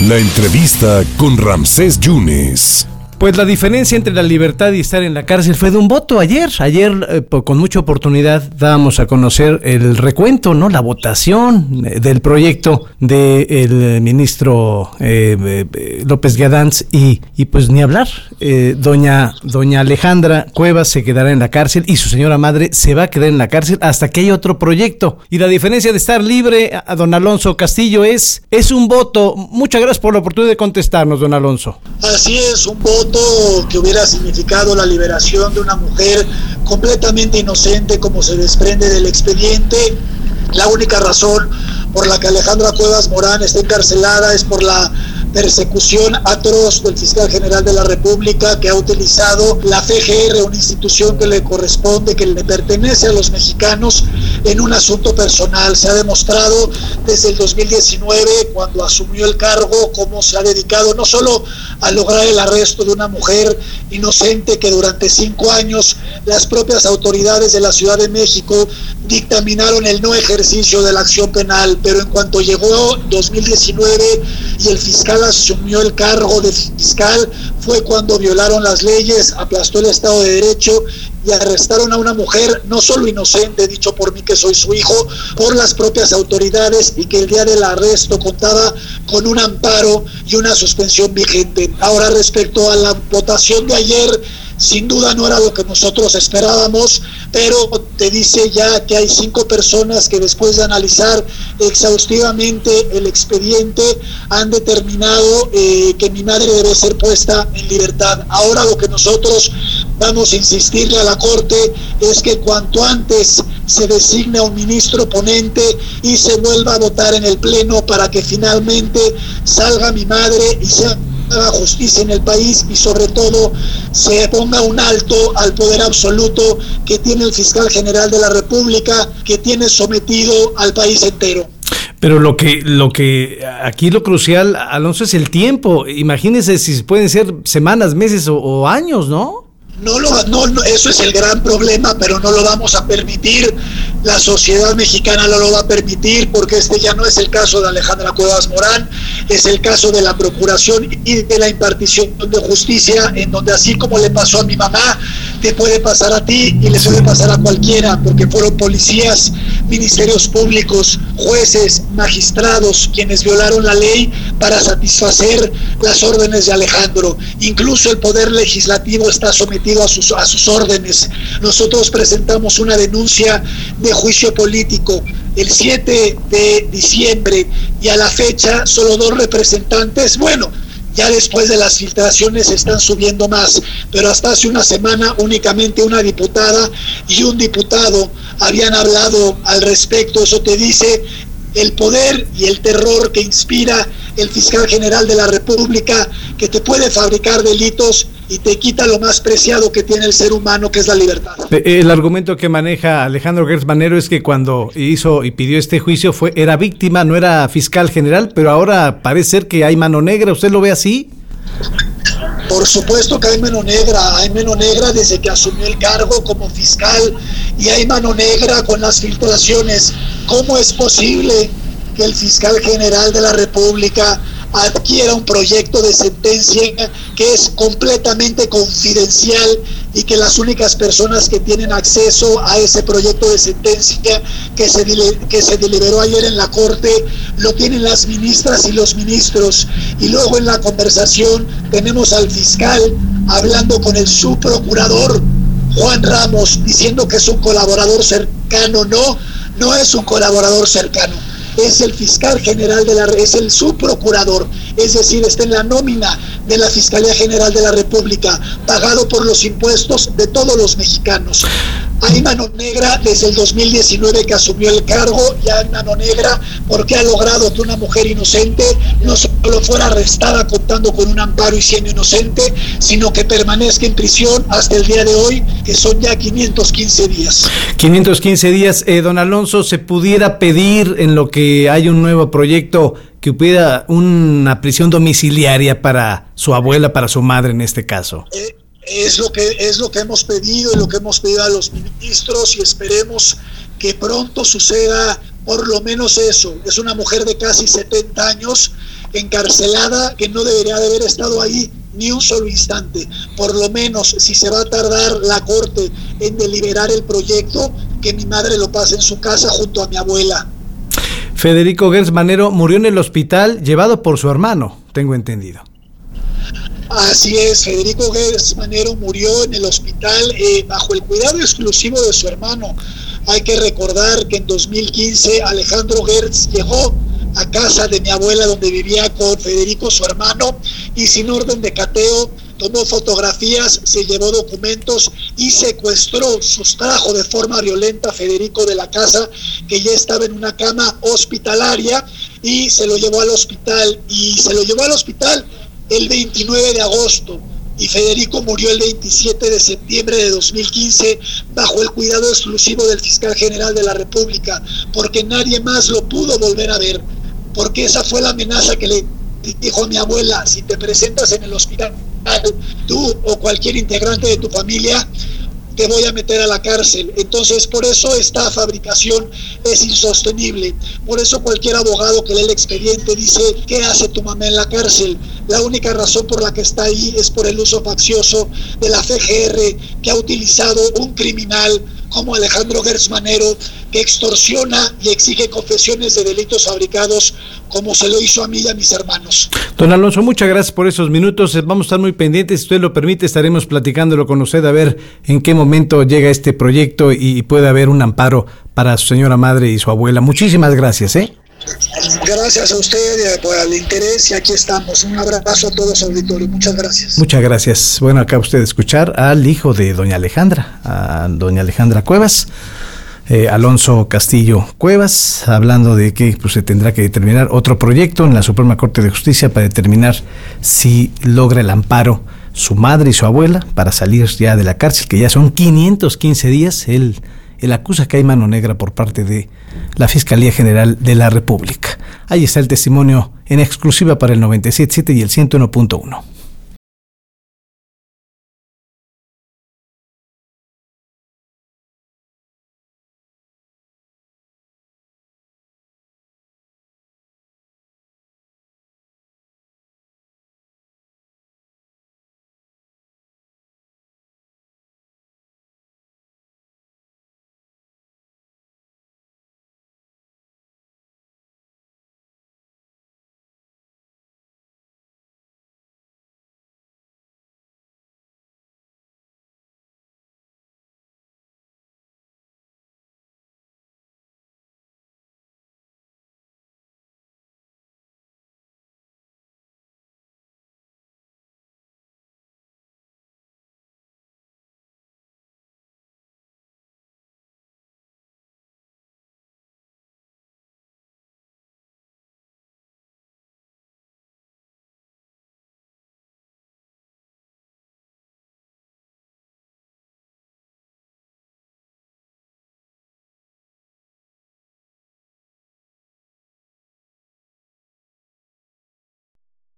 La entrevista con Ramsés Yunes. Pues la diferencia entre la libertad y estar en la cárcel fue de un voto ayer. Ayer, eh, con mucha oportunidad, dábamos a conocer el recuento, ¿no? La votación eh, del proyecto del ministro eh, López Gadanz y, y, pues ni hablar. doña, doña Alejandra Cuevas se quedará en la cárcel y su señora madre se va a quedar en la cárcel hasta que haya otro proyecto. Y la diferencia de estar libre a, a don Alonso Castillo es, es un voto. Muchas gracias por la oportunidad de contestarnos, don Alonso. Así es, un voto que hubiera significado la liberación de una mujer completamente inocente como se desprende del expediente. La única razón por la que Alejandra Cuevas Morán está encarcelada es por la persecución atroz del fiscal general de la República que ha utilizado la FGR, una institución que le corresponde, que le pertenece a los mexicanos, en un asunto personal. Se ha demostrado desde el 2019, cuando asumió el cargo, cómo se ha dedicado no solo a lograr el arresto de una mujer inocente que durante cinco años las propias autoridades de la Ciudad de México dictaminaron el no ejercicio de la acción penal, pero en cuanto llegó 2019 y el fiscal asumió el cargo de fiscal, fue cuando violaron las leyes, aplastó el Estado de Derecho y arrestaron a una mujer no solo inocente, dicho por mí que soy su hijo, por las propias autoridades y que el día del arresto contaba con un amparo y una suspensión vigente. Ahora respecto a la votación de ayer, sin duda no era lo que nosotros esperábamos, pero te dice ya que hay cinco personas que después de analizar exhaustivamente el expediente han determinado eh, que mi madre debe ser puesta en libertad. Ahora lo que nosotros vamos a insistirle a la Corte es que cuanto antes se designe un ministro ponente y se vuelva a votar en el Pleno para que finalmente salga mi madre y sea haga justicia en el país y sobre todo se ponga un alto al poder absoluto que tiene el fiscal general de la República, que tiene sometido al país entero. Pero lo que, lo que aquí lo crucial, Alonso, es el tiempo. Imagínense si pueden ser semanas, meses o, o años, ¿no? No, lo, no, eso es el gran problema, pero no lo vamos a permitir. La sociedad mexicana no lo va a permitir porque este ya no es el caso de Alejandra Cuevas Morán, es el caso de la procuración y de la impartición de justicia, en donde así como le pasó a mi mamá, te puede pasar a ti y le puede pasar a cualquiera, porque fueron policías, ministerios públicos, jueces, magistrados quienes violaron la ley para satisfacer las órdenes de Alejandro. Incluso el poder legislativo está sometido a sus, a sus órdenes. Nosotros presentamos una denuncia de juicio político el 7 de diciembre y a la fecha solo dos representantes, bueno, ya después de las filtraciones están subiendo más, pero hasta hace una semana únicamente una diputada y un diputado habían hablado al respecto. Eso te dice el poder y el terror que inspira el fiscal general de la República, que te puede fabricar delitos y te quita lo más preciado que tiene el ser humano, que es la libertad. El argumento que maneja Alejandro Gertz Manero es que cuando hizo y pidió este juicio fue era víctima, no era fiscal general, pero ahora parece ser que hay mano negra. ¿Usted lo ve así? Por supuesto que hay mano negra, hay mano negra desde que asumió el cargo como fiscal y hay mano negra con las filtraciones. ¿Cómo es posible que el fiscal general de la República adquiera un proyecto de sentencia que es completamente confidencial y que las únicas personas que tienen acceso a ese proyecto de sentencia que se, que se deliberó ayer en la Corte lo tienen las ministras y los ministros. Y luego en la conversación tenemos al fiscal hablando con el subprocurador Juan Ramos diciendo que es un colaborador cercano. No, no es un colaborador cercano es el fiscal general de la es el subprocurador, es decir, está en la nómina de la Fiscalía General de la República, pagado por los impuestos de todos los mexicanos. Hay mano negra desde el 2019 que asumió el cargo, ya hay mano negra porque ha logrado que una mujer inocente no solo fuera arrestada contando con un amparo y siendo inocente, sino que permanezca en prisión hasta el día de hoy, que son ya 515 días. 515 días, eh, don Alonso, ¿se pudiera pedir en lo que hay un nuevo proyecto que hubiera una prisión domiciliaria para su abuela, para su madre en este caso? Eh, es lo que es lo que hemos pedido y lo que hemos pedido a los ministros y esperemos que pronto suceda por lo menos eso. Es una mujer de casi 70 años encarcelada que no debería de haber estado ahí ni un solo instante. Por lo menos, si se va a tardar la corte en deliberar el proyecto, que mi madre lo pase en su casa junto a mi abuela. Federico Gertz Manero murió en el hospital llevado por su hermano, tengo entendido. Así es, Federico Gertz Manero murió en el hospital eh, bajo el cuidado exclusivo de su hermano. Hay que recordar que en 2015 Alejandro Gertz llegó a casa de mi abuela donde vivía con Federico, su hermano, y sin orden de cateo tomó fotografías, se llevó documentos y secuestró, sustrajo de forma violenta a Federico de la casa que ya estaba en una cama hospitalaria y se lo llevó al hospital y se lo llevó al hospital el 29 de agosto y Federico murió el 27 de septiembre de 2015 bajo el cuidado exclusivo del fiscal general de la República, porque nadie más lo pudo volver a ver porque esa fue la amenaza que le dijo mi abuela, si te presentas en el hospital, tú o cualquier integrante de tu familia, voy a meter a la cárcel. Entonces, por eso esta fabricación es insostenible. Por eso cualquier abogado que lee el expediente dice, ¿qué hace tu mamá en la cárcel? La única razón por la que está ahí es por el uso faccioso de la FGR que ha utilizado un criminal como Alejandro Gersmanero, que extorsiona y exige confesiones de delitos fabricados, como se lo hizo a mí y a mis hermanos. Don Alonso, muchas gracias por esos minutos. Vamos a estar muy pendientes. Si usted lo permite, estaremos platicándolo con usted a ver en qué momento llega este proyecto y puede haber un amparo para su señora madre y su abuela. Muchísimas gracias, ¿eh? Gracias a usted por el interés y aquí estamos. Un abrazo a todos, auditorio. Muchas gracias. Muchas gracias. Bueno, acá usted escuchar al hijo de doña Alejandra, a doña Alejandra Cuevas. Eh, Alonso Castillo Cuevas, hablando de que pues, se tendrá que determinar otro proyecto en la Suprema Corte de Justicia para determinar si logra el amparo su madre y su abuela para salir ya de la cárcel, que ya son 515 días. Él él acusa que hay mano negra por parte de la Fiscalía General de la República. Ahí está el testimonio en exclusiva para el 97.7 y el 101.1.